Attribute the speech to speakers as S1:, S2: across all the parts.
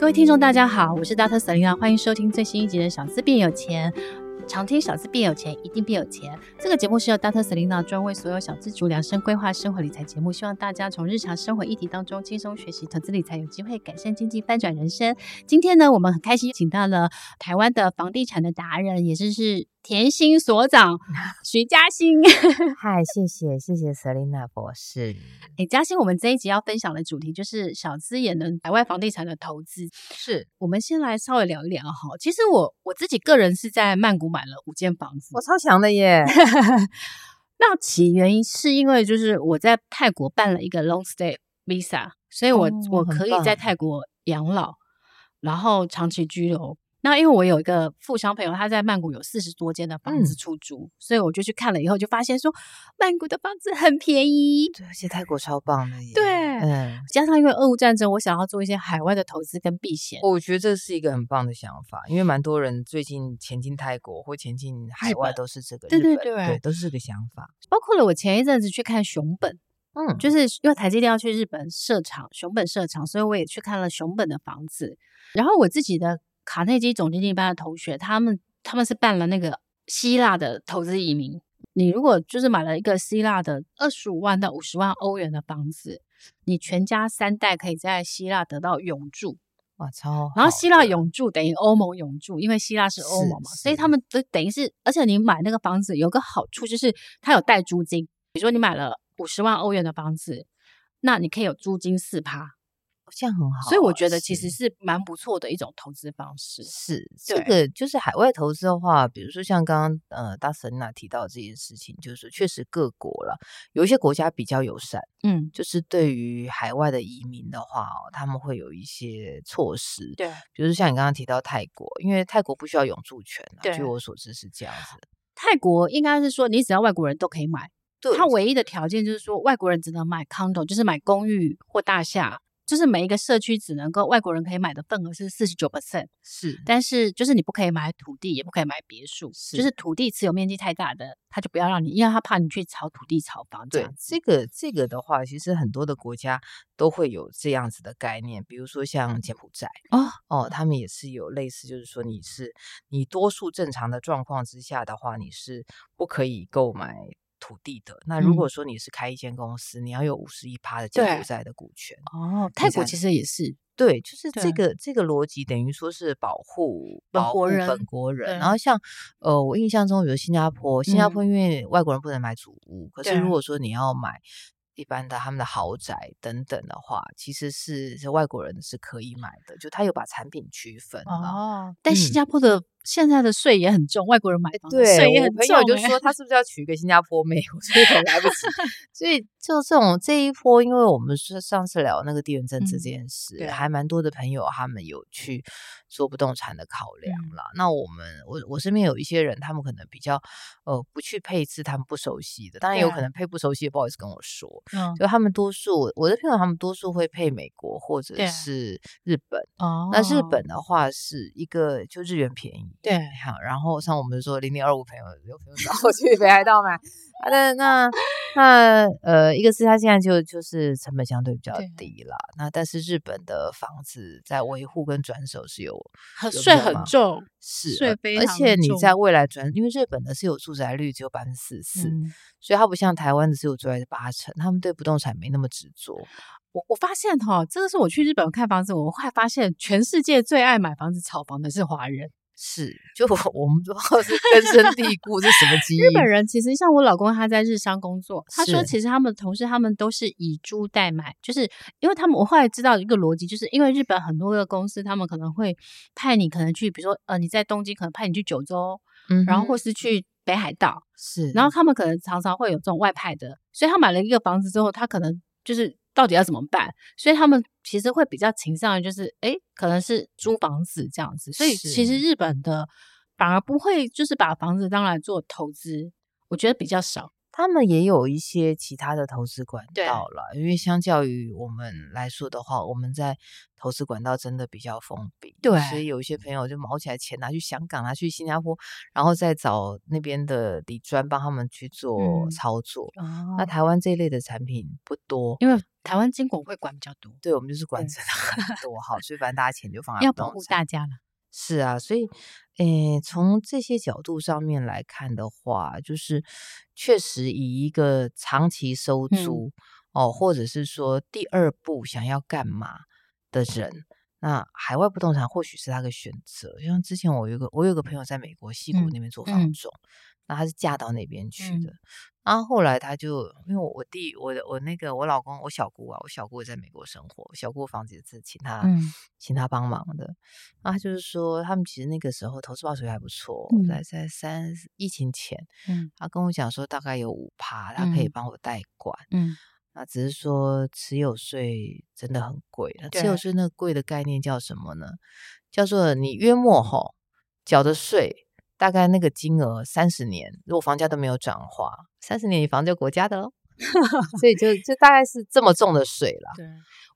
S1: 各位听众，大家好，我是 Dr. Selena，欢迎收听最新一集的《小资变有钱》。常听小资变有钱，一定变有钱。这个节目是由 Dr. Selena 专为所有小资族量身规划生活理财节目，希望大家从日常生活议题当中轻松学习投资理财，有机会改善经济，翻转人生。今天呢，我们很开心请到了台湾的房地产的达人，也就是。甜心所长 徐嘉欣，
S2: 嗨，谢谢谢谢 Selina 博士。
S1: 哎，嘉欣，我们这一集要分享的主题就是小资也能海外房地产的投资。
S2: 是，
S1: 我们先来稍微聊一聊哈。其实我我自己个人是在曼谷买了五间房子，
S2: 我超强的耶。
S1: 那其原因是因为就是我在泰国办了一个 long stay visa，所以我、哦、我可以在泰国养老，然后长期居留。那因为我有一个富商朋友，他在曼谷有四十多间的房子出租，嗯，所以我就去看了以后，就发现说曼谷的房子很便宜，
S2: 对，而且泰国超棒的耶。
S1: 对，嗯，加上因为俄乌战争，我想要做一些海外的投资跟避险，
S2: 我觉得这是一个很棒的想法，因为蛮多人最近前进泰国或前进海外都是这个，对对对，对，都是这个想法。
S1: 包括了我前一阵子去看熊本，嗯，就是因为台积电要去日本设厂，熊本设厂，所以我也去看了熊本的房子，然后我自己的。卡内基总经济班的同学，他们他们是办了那个希腊的投资移民。你如果就是买了一个希腊的二十五万到五十万欧元的房子，你全家三代可以在希腊得到永住。
S2: 哇，超！
S1: 然后希腊永住等于欧盟永住，因为希腊是欧盟嘛，所以他们都等于是，而且你买那个房子有个好处就是它有带租金。比如说你买了五十万欧元的房子，那你可以有租金四趴。
S2: 这样很好，
S1: 所以我觉得其实是蛮不错的一种投资方式。
S2: 是这个，就是海外投资的话，比如说像刚刚呃大 Selena 提到这件事情，就是确实各国了，有一些国家比较友善，嗯，就是对于海外的移民的话，哦，他们会有一些措施，对，比如说像你刚刚提到泰国，因为泰国不需要永住权，对，据我所知是这样子。
S1: 泰国应该是说，你只要外国人都可以买，对，它唯一的条件就是说外国人只能买 condo，就是买公寓或大厦。就是每一个社区只能够外国人可以买的份额是四十九 percent，是，但是就是你不可以买土地，也不可以买别墅，是，就是土地持有面积太大的，他就不要让你，因为他怕你去炒土地、炒房这样。对，这
S2: 个这个的话，其实很多的国家都会有这样子的概念，比如说像柬埔寨哦哦，他们也是有类似，就是说你是你多数正常的状况之下的话，你是不可以购买。土地的，那如果说你是开一间公司，嗯、你要有五十一趴的柬埔寨的股权
S1: 哦。泰国其实也是
S2: 对，就是这个这个逻辑等于说是保护
S1: 本国人，
S2: 本国人。然后像呃，我印象中比如新加坡，新加坡因为外国人不能买祖屋，嗯，可是如果说你要买。一般的他们的豪宅等等的话，其实是是外国人是可以买的，就他有把产品区分
S1: 哦。但新加坡的、嗯、现在的税也很重，外国人买房税也很重。
S2: 朋友就说他是不是要娶一个新加坡妹？所以很来不及。所以就这种这一波，因为我们是上次聊那个地缘政治这件事，嗯、还蛮多的朋友他们有去做不动产的考量了、嗯。那我们我我身边有一些人，他们可能比较呃不去配置他们不熟悉的，当然有可能配不熟悉的，不好意思跟我说。嗯，就他们多数，我的朋友他们多数会配美国或者是日本。哦，那日本的话是一个就日元便宜，对，好，然后像我们说零点二五朋友有朋友找 我去北海道买，好的，那那呃，一个是它现在就就是成本相对比较低啦，那但是日本的房子在维护跟转手是有
S1: 税很重，
S2: 是税非常重，而且你在未来转，因为日本的是有住宅率只有百分之四十四，所以它不像台湾的是有住宅八成，他们。对不动产没那么执着，
S1: 我我发现哈，这个是我去日本看房子，我会发现全世界最爱买房子、炒房的是华人，
S2: 是就 我们不知道是根深蒂固是什么基因。
S1: 日本人其实像我老公，他在日商工作，他说其实他们同事他们都是以租代买，就是因为他们我后来知道一个逻辑，就是因为日本很多个公司，他们可能会派你可能去，比如说呃你在东京，可能派你去九州，嗯，然后或是去。北海道是，然后他们可能常常会有这种外派的，所以他买了一个房子之后，他可能就是到底要怎么办？所以他们其实会比较倾向于就是，哎，可能是租房子这样子。所以其实日本的反而不会就是把房子当来做投资，我觉得比较少。
S2: 他们也有一些其他的投资管道了，因为相较于我们来说的话，我们在投资管道真的比较封闭，
S1: 对，
S2: 所以有一些朋友就毛起来钱拿去香港，拿去新加坡，然后再找那边的理专帮他们去做操作。
S1: 嗯、
S2: 那台湾这一类的产品不多，
S1: 因为台湾金管会管比较多，
S2: 对，我们就是管真的很多，好，所以反正大家钱就放在
S1: 要保护大家了。
S2: 是啊，所以，诶，从这些角度上面来看的话，就是确实以一个长期收租、嗯、哦，或者是说第二步想要干嘛的人，那海外不动产或许是他的选择。像之前我有一个我有个朋友在美国西谷那边做房仲，嗯嗯、那他是嫁到那边去的。嗯然后后来他就因为我弟我的我那个我老公我小姑啊，我小姑也在美国生活，小姑房子也是请他、嗯、请他帮忙的。然后他就是说他们其实那个时候投资报酬还不错，在、嗯、在三疫情前，嗯，他跟我讲说大概有五趴，他可以帮我代管，嗯，那只是说持有税真的很贵，那持有税那个贵的概念叫什么呢？叫做你约莫吼缴的税。大概那个金额三十年，如果房价都没有涨的话，三十年你房子就国家的喽，所以就就大概是这么重的税了。
S1: 对，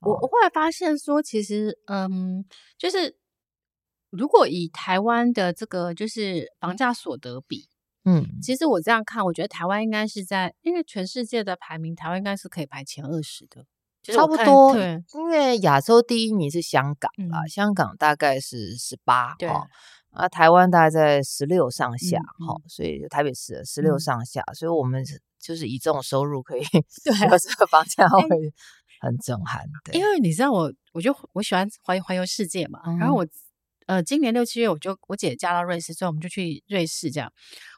S1: 我我后来发现说，其实嗯，就是如果以台湾的这个就是房价所得比，嗯，其实我这样看，我觉得台湾应该是在，因为全世界的排名，台湾应该是可以排前二十的，
S2: 差不多。对，因为亚洲第一名是香港啦，嗯、香港大概是十八，对。啊，台湾大概在十六上下，好、嗯嗯，所以就台北市十六上下、嗯，所以我们就是以这种收入可以，对，这个房价会很震撼。对，
S1: 因为你知道我，我就我喜欢环环游世界嘛，嗯、然后我呃，今年六七月我就我姐嫁到瑞士之后，我们就去瑞士这样。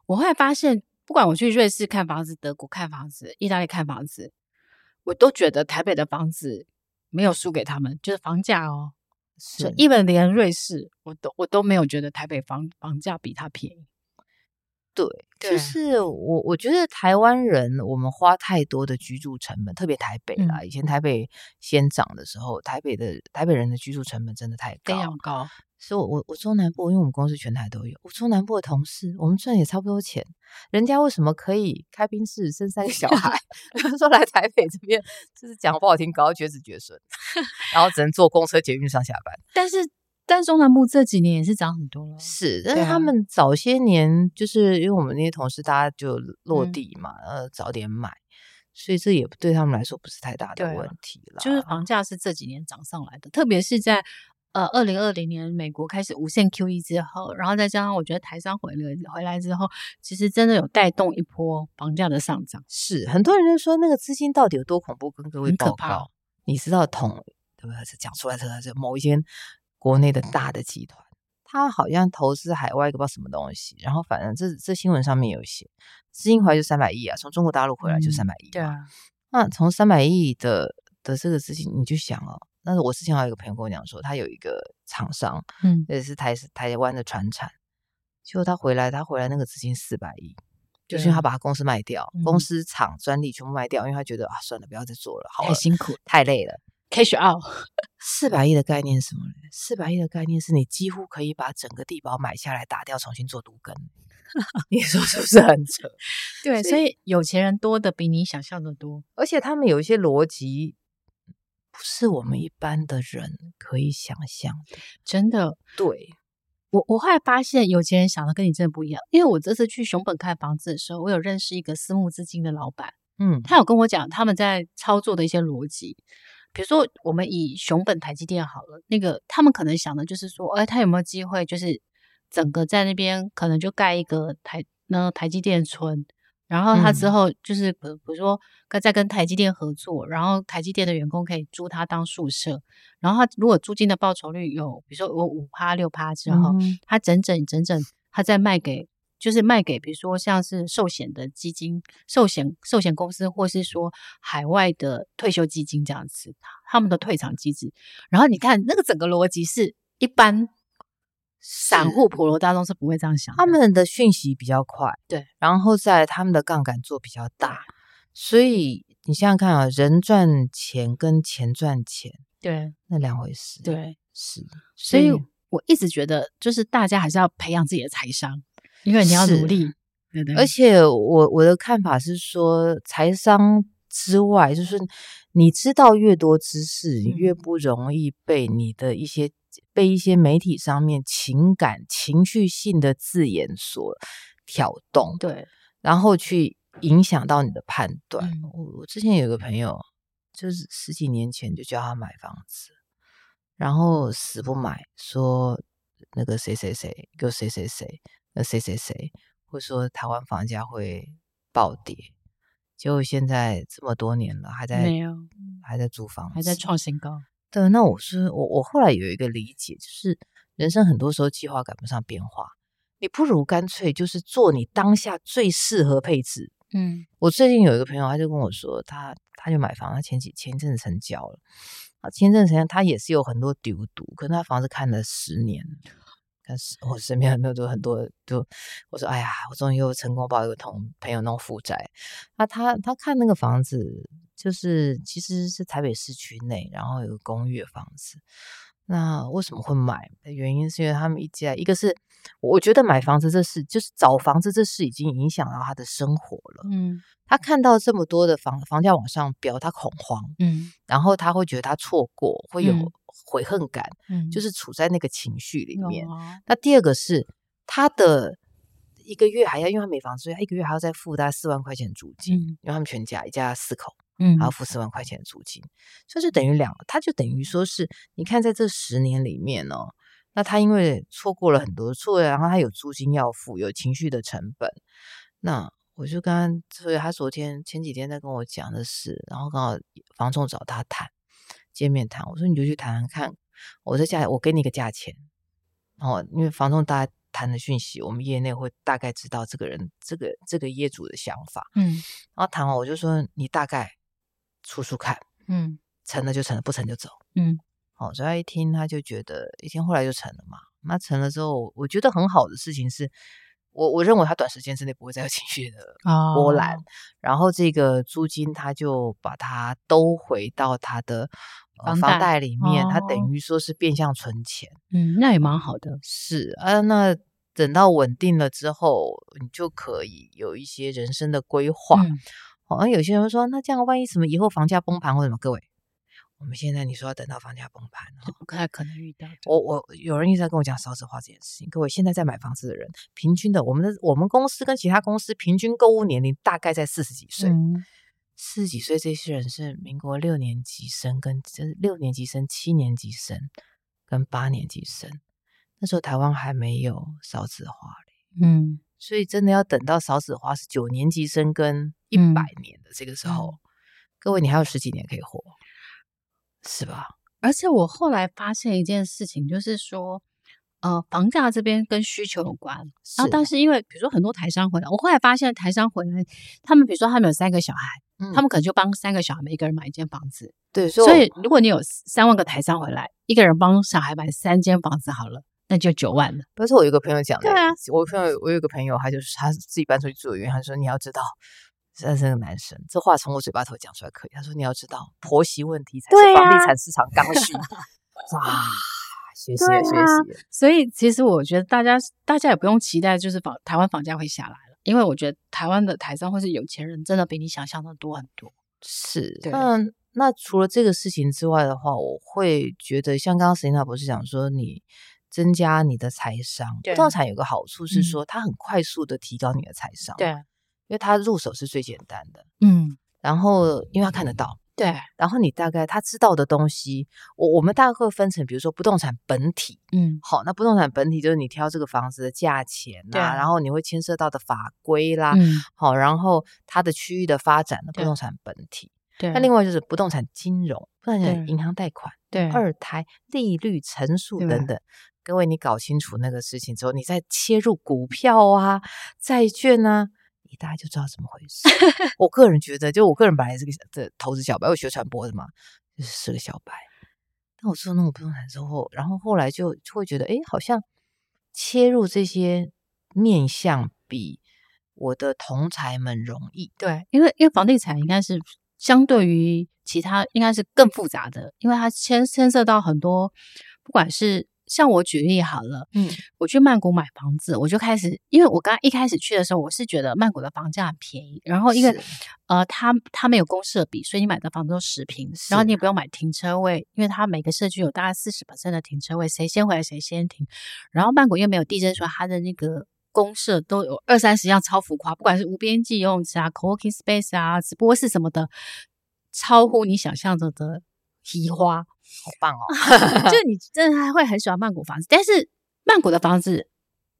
S1: 我后来发现，不管我去瑞士看房子、德国看房子、意大利看房子，我都觉得台北的房子没有输给他们，就是房价哦。是，一本连瑞士，我都我都没有觉得台北房房价比它便宜。
S2: 对，就是我我觉得台湾人我们花太多的居住成本，特别台北啦、嗯。以前台北先涨的时候，台北的台北人的居住成本真的太高，
S1: 非常高。
S2: 所以我，我我中南部，因为我们公司全台都有，我中南部的同事，我们赚也差不多钱。人家为什么可以开宾室生三个小孩？说来台北这边，就是讲不好听，搞到绝子绝孙，然后只能坐公车捷运上下班。
S1: 但是，但中南部这几年也是涨很多了。
S2: 是，但是他们早些年就是因为我们那些同事，大家就落地嘛，呃、嗯，早点买，所以这也对他们来说不是太大的问题了。
S1: 就是房价是这几年涨上来的，特别是在。呃，二零二零年美国开始无限 QE 之后，然后再加上我觉得台商回来回来之后，其实真的有带动一波房价的上涨。
S2: 是很多人就说那个资金到底有多恐怖，跟各位报告。你知道统对不对？讲出来的是某一间国内的大的集团，他好像投资海外一个不知道什么东西，然后反正这这新闻上面有写，资金回来就三百亿啊，从中国大陆回来就三百亿。对啊，那从三百亿的的这个资金，你就想哦。但是我之前还有一个朋友跟我讲说，他有一个厂商，嗯，也是台台湾的船产，结果他回来，他回来那个资金四百亿，就是因为他把他公司卖掉，嗯、公司厂专利全部卖掉，因为他觉得啊，算了，不要再做了，好
S1: 辛苦，
S2: 太累了
S1: ，cash out。
S2: 四百亿的概念是什么呢？四百亿的概念是你几乎可以把整个地堡买下来，打掉，重新做都根。你说是不是很扯？
S1: 对，所以有钱人多的比你想象的多，
S2: 而且他们有一些逻辑。不是我们一般的人可以想象的，
S1: 真的。
S2: 对，
S1: 我，我后来发现有钱人想的跟你真的不一样。因为我这次去熊本看房子的时候，我有认识一个私募资金的老板，嗯，他有跟我讲他们在操作的一些逻辑。比如说，我们以熊本台积电好了，那个他们可能想的就是说，哎，他有没有机会，就是整个在那边可能就盖一个台那台积电村。然后他之后就是，比如说，跟在跟台积电合作，然后台积电的员工可以租他当宿舍。然后他如果租金的报酬率有，比如说有五趴六趴之后，他整整整整，他再卖给，就是卖给，比如说像是寿险的基金、寿险寿险公司，或是说海外的退休基金这样子，他们的退场机制。然后你看那个整个逻辑是一般。散户普罗大众是不会这样想，
S2: 他们的讯息比较快，
S1: 对，
S2: 然后在他们的杠杆做比较大，所以你想想看啊，人赚钱跟钱赚钱，
S1: 对，
S2: 那两回事，
S1: 对，
S2: 是，
S1: 所以我一直觉得，就是大家还是要培养自己的财商，因为你要努力，对对。
S2: 而且我我的看法是说，财商之外，就是你知道越多知识，你越不容易被你的一些被一些媒体上面情感情绪性的字眼所挑动，
S1: 对，
S2: 然后去影响到你的判断。
S1: 嗯、
S2: 我我之前有个朋友，就是十几年前就叫他买房子，然后死不买，说那个谁谁谁，又谁谁谁，那谁谁谁，会说台湾房价会暴跌，结果现在这么多年了，还在
S1: 没有，
S2: 还在租房，
S1: 还在创新高。
S2: 对，那我是我我后来有一个理解，就是人生很多时候计划赶不上变化，你不如干脆就是做你当下最适合配置。
S1: 嗯，
S2: 我最近有一个朋友，他就跟我说，他他就买房，他前几前一阵子成交了，啊，前一阵子成交，他也是有很多丢毒，可是他房子看了十年，但是我身边很多都很多都，我说哎呀，我终于又成功把一个同朋友弄负债，那他他看那个房子，就是其实是台北市区内，然后有个公寓的房子。那为什么会买的原因是因为他们一家，一个是我觉得买房子这事，就是找房子这事已经影响到他的生活了。
S1: 嗯，
S2: 他看到这么多的房房价往上飙，他恐慌。
S1: 嗯，
S2: 然后他会觉得他错过，会有悔恨感。
S1: 嗯，
S2: 就是处在那个情绪里面。
S1: 嗯，
S2: 那第二个是他的一个月还要，因为他没房子，所以他一个月还要再付大概四万块钱租金。
S1: 嗯，因
S2: 为他们全家一家四口。
S1: 嗯，
S2: 还要付四万块钱的租金，所以就等于两，他就等于说是，你看在这十年里面哦，那他因为错过了很多错，然后他有租金要付，有情绪的成本，那我就刚刚，所以他昨天前几天在跟我讲的是，然后刚好房仲找他谈，见面谈，我说你就去谈谈看，我这价，我给你个价钱，然后因为房仲大家谈的讯息，我们业内会大概知道这个人，这个这个业主的想法，
S1: 嗯，
S2: 然后谈完我就说你大概。出出看，
S1: 嗯，
S2: 成了就成了，不成就走，
S1: 嗯，
S2: 哦，所以他一听他就觉得，一听后来就成了嘛。那成了之后，我觉得很好的事情是，我我认为他短时间之内不会再有情绪的波澜，哦、然后这个租金他就把它都回到他的房贷里面，他等于说是变相存钱，
S1: 嗯，那也蛮好的，
S2: 是啊，那等到稳定了之后，你就可以有一些人生的规划。嗯好像有些人说，那这样万一什么以后房价崩盘或什么？各位，我们现在你说要等到房价崩盘，
S1: 不太可能遇到。
S2: 我我有人一直在跟我讲少子化这件事情。各位，现在在买房子的人，平均的，我们的我们公司跟其他公司平均购物年龄大概在四十几岁。嗯、四十几岁这些人是民国六年级生，跟就是六年级生、七年级生跟八年级生。那时候台湾还没有少子化嘞。嗯。所以真的要等到少子化是九年级生跟一百年的这个时候，嗯、各位你还有十几年可以活，是吧？
S1: 而且我后来发现一件事情，就是说，呃，房价这边跟需求有关。是然后，但是因为比如说很多台商回来，我后来发现台商回来，他们比如说他们有三个小孩，嗯、他们可能就帮三个小孩每一个人买一间房子。
S2: 对，
S1: 所以如果你有三万个台商回来，一个人帮小孩买三间房子好了。那就九万了。
S2: 不是我有个朋友讲的，
S1: 对啊，
S2: 我朋友我有个朋友，他就是他自己搬出去住的原因，他说你要知道，现在是个男生，这话从我嘴巴头讲出来可以。他说你要知道，婆媳问题才是房地产市场刚需。哇，学习了，学习了。
S1: 所以其实我觉得大家大家也不用期待，就是房台湾房价会下来了，因为我觉得台湾的台商或是有钱人，真的比你想象的多很多。
S2: 是，嗯，那除了这个事情之外的话，我会觉得像刚刚 Selena 博士讲说你。增加你的财商，不动产有个好处是说，它很快速的提高你的财商。
S1: 对，
S2: 因为它入手是最简单的。
S1: 嗯，
S2: 然后因为他看得到，
S1: 对，
S2: 然后你大概他知道的东西，我我们大概会分成，比如说不动产本体，
S1: 嗯，
S2: 好，那不动产本体就是你挑这个房子的价钱啊，然后你会牵涉到的法规啦，
S1: 嗯，
S2: 好，然后它的区域的发展的不动产本体，
S1: 对，
S2: 那另外就是不动产金融，不动产银行贷款，
S1: 对，
S2: 二胎利率乘数等等。各位，你搞清楚那个事情之后，你再切入股票啊、债券啊，你大概就知道怎么回事。我个人觉得，就我个人本来是个的投资小白，我学传播的嘛，就是是个小白。但我做那种不动产之后，然后后来就就会觉得，哎，好像切入这些面向比我的同才们容易。
S1: 对，因为因为房地产应该是相对于其他应该是更复杂的，因为它牵牵涉到很多，不管是。像我举例好了，嗯，我去曼谷买房子，我就开始，因为我刚刚一开始去的时候，我是觉得曼谷的房价很便宜，然后一个呃，他他没有公设比，所以你买的房子都十平，然后你也不用买停车位，因为他每个社区有大概四十%的停车位，谁先回来谁先停。然后曼谷又没有地震，说它的那个公设都有二三十样超浮夸，不管是无边际游泳池啊、co-working space 啊、直播室什么的，超乎你想象着的提花。
S2: 好棒哦！
S1: 就你真的还会很喜欢曼谷房子，但是曼谷的房子，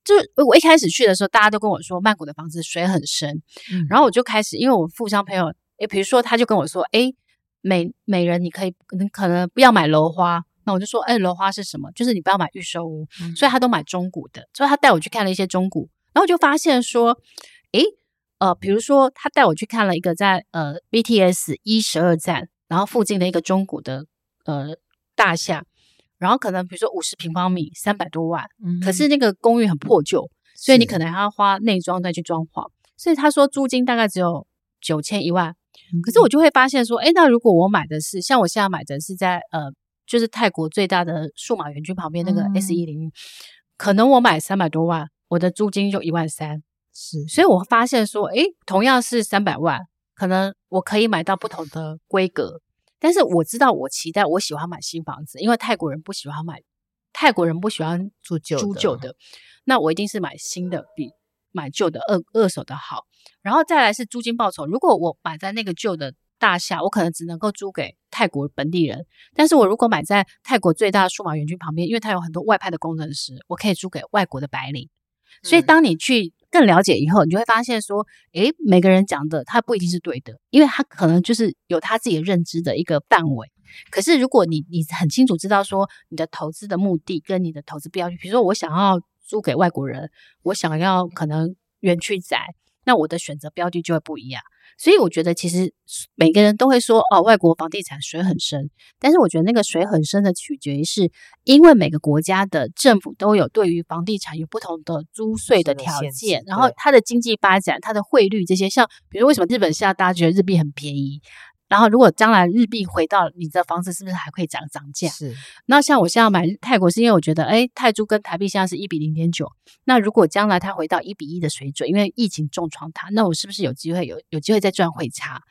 S1: 就是我一开始去的时候，大家都跟我说曼谷的房子水很深，嗯、然后我就开始，因为我富商朋友，诶，比如说他就跟我说，诶，每每人你可以，你可能不要买楼花，那我就说，诶，楼花是什么？就是你不要买预售屋，嗯、所以他都买中古的，所以他带我去看了一些中古，然后我就发现说，诶，呃，比如说他带我去看了一个在呃 BTS 一十二站，然后附近的一个中古的。呃，大厦，然后可能比如说五十平方米，三百多万，嗯、可是那个公寓很破旧，所以你可能还要花内装再去装潢，所以他说租金大概只有九千一万，可是我就会发现说，诶，那如果我买的是像我现在买的是在呃，就是泰国最大的数码园区旁边那个 S 一零，可能我买三百多万，我的租金就一万三，是，所以我发现说，诶，同样是三百万，可能我可以买到不同的规格。但是我知道，我期待我喜欢买新房子，因为泰国人不喜欢买，泰国人不喜欢住旧租旧的，那我一定是买新的比买旧的二二手的好。然后再来是租金报酬，如果我买在那个旧的大厦，我可能只能够租给泰国本地人，但是我如果买在泰国最大的数码园区旁边，因为它有很多外派的工程师，我可以租给外国的白领。所以当你去。更了解以后，你就会发现说，诶，每个人讲的他不一定是对的，因为他可能就是有他自己的认知的一个范围。可是如果你你很清楚知道说你的投资的目的跟你的投资标的，比如说我想要租给外国人，我想要可能园区宅，那我的选择标的就会不一样。所以我觉得，其实每个人都会说哦，外国房地产水很深。但是我觉得那个水很深的取决于是，因为每个国家的政府都有对于房地产有不同的租税的条件，然后它的经济发展、它的汇率这些，像比如为什么日本现在大家觉得日币很便宜？然后，如果将来日币回到你的房子，是不是还会涨涨价？是。那像我现在买泰国，是因为我觉得，哎，泰铢跟台币现在是一比零点九。那如果将来它回到一比一的水准，因为疫情重创它，那我是不是有机会有有机会再赚汇差？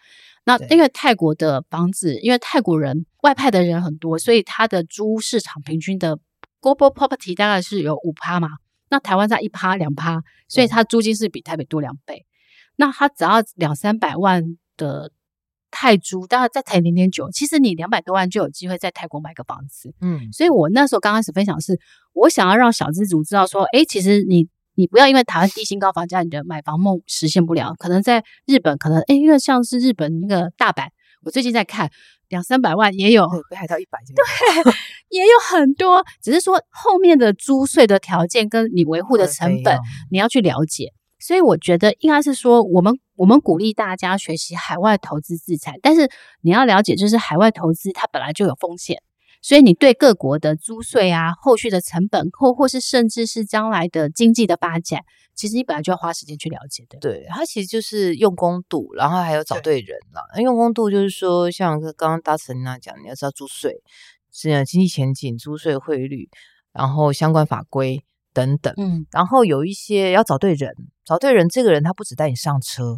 S1: 那因为泰国的房子，因为泰国人外派的人很多，所以它的租市场平均的 global property 大概是有五趴嘛。那台湾在一趴两趴，所以它租金是比台北多两倍。那它只要两三百万的。泰铢大概再才零点九，其实你两百多万就有机会在泰国买个房子。嗯，所以我那时候刚开始分享是，我想要让小资族知道说，诶，其实你你不要因为台湾低薪高房价，你的买房梦实现不了。可能在日本，可能诶，因为像是日本那个大阪，我最近在看两三百万也有，
S2: 北海道一百，
S1: 对，也有很多。只是说后面的租税的条件跟你维护的成本，你要去了解。所以我觉得应该是说，我们我们鼓励大家学习海外投资资产，但是你要了解，就是海外投资它本来就有风险，所以你对各国的租税啊、后续的成本，或或是甚至是将来的经济的发展，其实你本来就要花时间去了解的。
S2: 对，它其实就是用功度，然后还有找对人了。用功度就是说，像刚刚大成那讲，你要知道租税是经济前景、租税汇率，然后相关法规。等等，嗯，然后有一些要找对人，找对人，这个人他不只带你上车，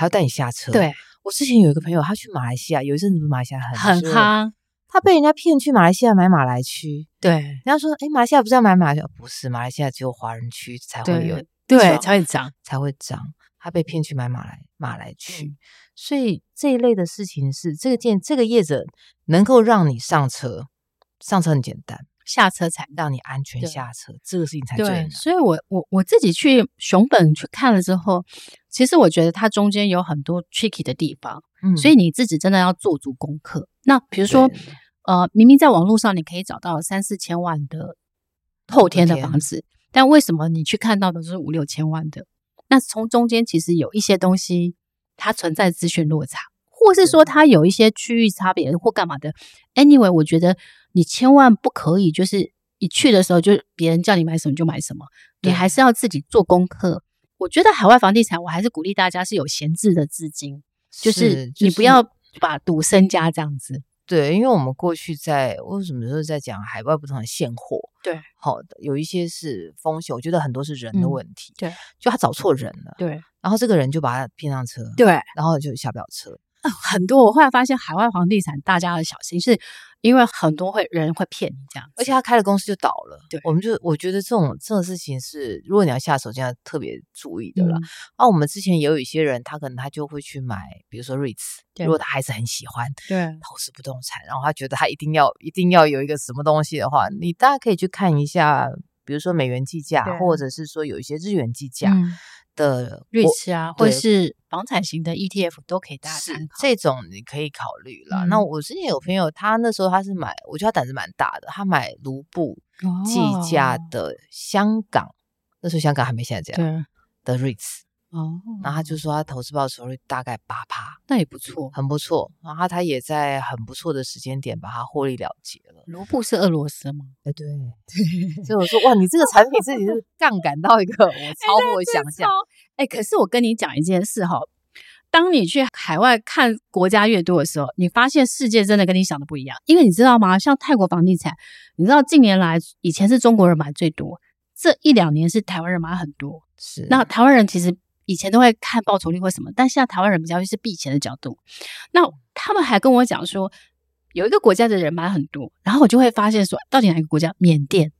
S2: 还要带你下车。
S1: 对，
S2: 我之前有一个朋友，他去马来西亚，有一阵子马来西亚很
S1: 很夯，
S2: 他被人家骗去马来西亚买马来区。对，人家说，哎，马来西亚不是要买马来区？不是，马来西亚只有华人区才会有，
S1: 对，才会涨，
S2: 才会涨。他被骗去买马来马来区，嗯、所以这一类的事情是这个店这个业者能够让你上车，上车很简单。
S1: 下车才
S2: 让你安全下车，这个事情才最难。
S1: 所以我我我自己去熊本去看了之后，其实我觉得它中间有很多 tricky 的地方，嗯，所以你自己真的要做足功课。那比如说，呃，明明在网络上你可以找到三四千万的后天的房子，但为什么你去看到的是五六千万的？那从中间其实有一些东西它存在资讯落差，或是说它有一些区域差别或干嘛的。Anyway，我觉得。你千万不可以，就是一去的时候就别人叫你买什么就买什么，你还是要自己做功课。我觉得海外房地产，我还是鼓励大家是有闲置的资金，就是你不要把赌身家这样子。
S2: 对，因为我们过去在为什么时候在讲海外不同的现货？
S1: 对，
S2: 好的，有一些是风险，我觉得很多是人的问题。
S1: 对，
S2: 就他找错人了。
S1: 对，
S2: 然后这个人就把他骗上车。
S1: 对，
S2: 然后就下不了车。
S1: 很多，我后来发现海外房地产大家要小心，是因为很多会人会骗你这样，
S2: 而且他开了公司就倒了。
S1: 对，
S2: 我们就我觉得这种这种事情是，如果你要下手，就要特别注意的了。
S1: 嗯、
S2: 啊，我们之前也有一些人，他可能他就会去买，比如说 REITs，如果他还是很喜欢
S1: 对
S2: 投资不动产，然后他觉得他一定要一定要有一个什么东西的话，你大家可以去看一下，比如说美元计价，或者是说有一些日元计价。嗯的
S1: 瑞士啊，或者是房产型的 ETF 都可以大家参考，
S2: 这种你可以考虑了。嗯、那我之前有朋友，他那时候他是买，我觉得他胆子蛮大的，他买卢布计价的香港，哦、那时候香港还没现在这样的 REITs。哦，然后他就说他投资报酬率大概八趴，
S1: 那也不错，
S2: 很不错。然后他也在很不错的时间点把它获利了结了。
S1: 卢布是俄罗斯吗？
S2: 哎，对，所以我说哇，你这个产品自己是杠杆到一个 我超乎我想象。
S1: 哎，可是我跟你讲一件事哈，当你去海外看国家越多的时候，你发现世界真的跟你想的不一样。因为你知道吗？像泰国房地产，你知道近年来以前是中国人买最多，这一两年是台湾人买很多。
S2: 是，
S1: 那台湾人其实。以前都会看报酬率或什么，但现在台湾人比较是避钱的角度。那他们还跟我讲说，有一个国家的人买很多，然后我就会发现说，到底哪个国家？缅甸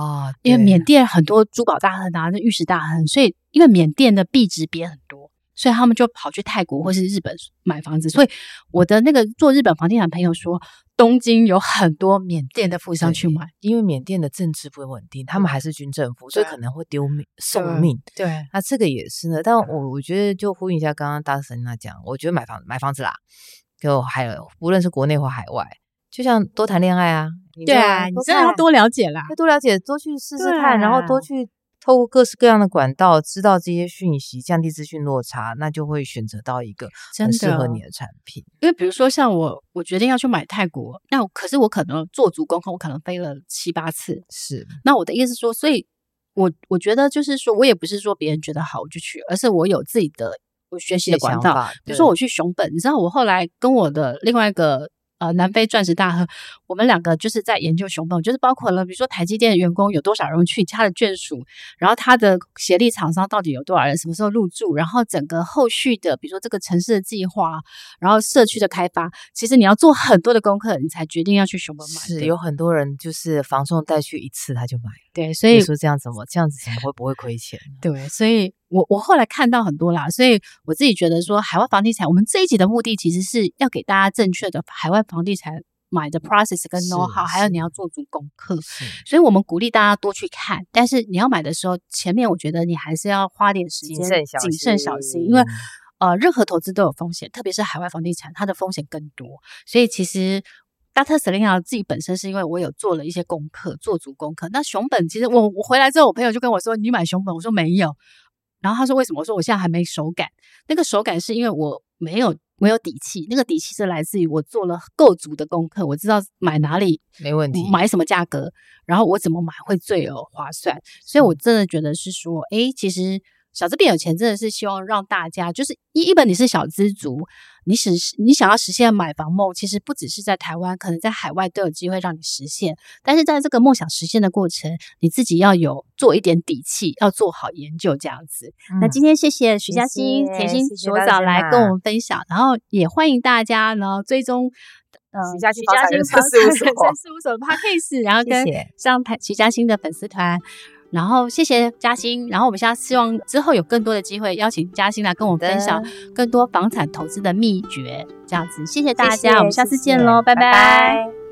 S2: 啊，
S1: 因为缅甸很多珠宝大亨啊，那玉石大亨，所以因为缅甸的币值贬很多。所以他们就跑去泰国或是日本买房子。所以我的那个做日本房地产朋友说，东京有很多缅甸的富商去买，
S2: 因为缅甸的政治不稳定，他们还是军政府，所以可能会丢命送命。
S1: 对，
S2: 那这个也是呢。但我我觉得就呼应一下刚刚大神那讲，我觉得买房买房子啦，就还有无论是国内或海外，就像多谈恋爱啊，
S1: 对啊，你真的要多了解啦，
S2: 要多了解，多去试试看，然后多去。透过各式各样的管道知道这些讯息，降低资讯落差，那就会选择到一个很适合你的产品。
S1: 因为比如说像我，我决定要去买泰国，那可是我可能做足功课，我可能飞了七八次。
S2: 是，
S1: 那我的意思是说，所以我我觉得就是说，我也不是说别人觉得好我就去，而是我有自己的我学习的管道。比如说我去熊本，你知道我后来跟我的另外一个。呃，南非钻石大亨，我们两个就是在研究熊本，就是包括了，比如说台积电的员工有多少人去，他的眷属，然后他的协力厂商到底有多少人，什么时候入驻，然后整个后续的，比如说这个城市的计划，然后社区的开发，其实你要做很多的功课，你才决定要去熊本买。
S2: 是有很多人就是房仲带去一次他就买，
S1: 对，所以
S2: 说这样怎么这样子怎么会不会亏钱？
S1: 对，所以。我我后来看到很多啦，所以我自己觉得说，海外房地产，我们这一集的目的其实是要给大家正确的海外房地产买的 process 跟 know how，还有你要做足功课。所以我们鼓励大家多去看，但是你要买的时候，前面我觉得你还是要花点时间，谨慎小心，因为呃，任何投资都有风险，特别是海外房地产，它的风险更多。所以其实 Dr. Selena 自己本身是因为我有做了一些功课，做足功课。那熊本其实我我回来之后，我朋友就跟我说：“你买熊本？”我说：“没有。”然后他说：“为什么？”我说：“我现在还没手感。那个手感是因为我没有没有底气，那个底气是来自于我做了够足的功课，我知道买哪里
S2: 没问题，
S1: 买什么价格，然后我怎么买会最有划算。所以我真的觉得是说，哎，其实。”小资变有钱，真的是希望让大家，就是一一本你是小资族，你实你想要实现买房梦，其实不只是在台湾，可能在海外都有机会让你实现。但是在这个梦想实现的过程，你自己要有做一点底气，要做好研究这样子。嗯、那今天谢谢徐嘉欣甜心所早来跟我们分享，然后也欢迎大家呢追踪呃徐嘉欣房产人生事务所事务所的 Podcast，然后跟上台徐嘉欣的粉丝团。然后谢谢嘉欣，然后我们现在希望之后有更多的机会邀请嘉欣来跟我们分享更多房产投资的秘诀，这样子，谢谢大家，谢谢，我们下次见喽。拜拜。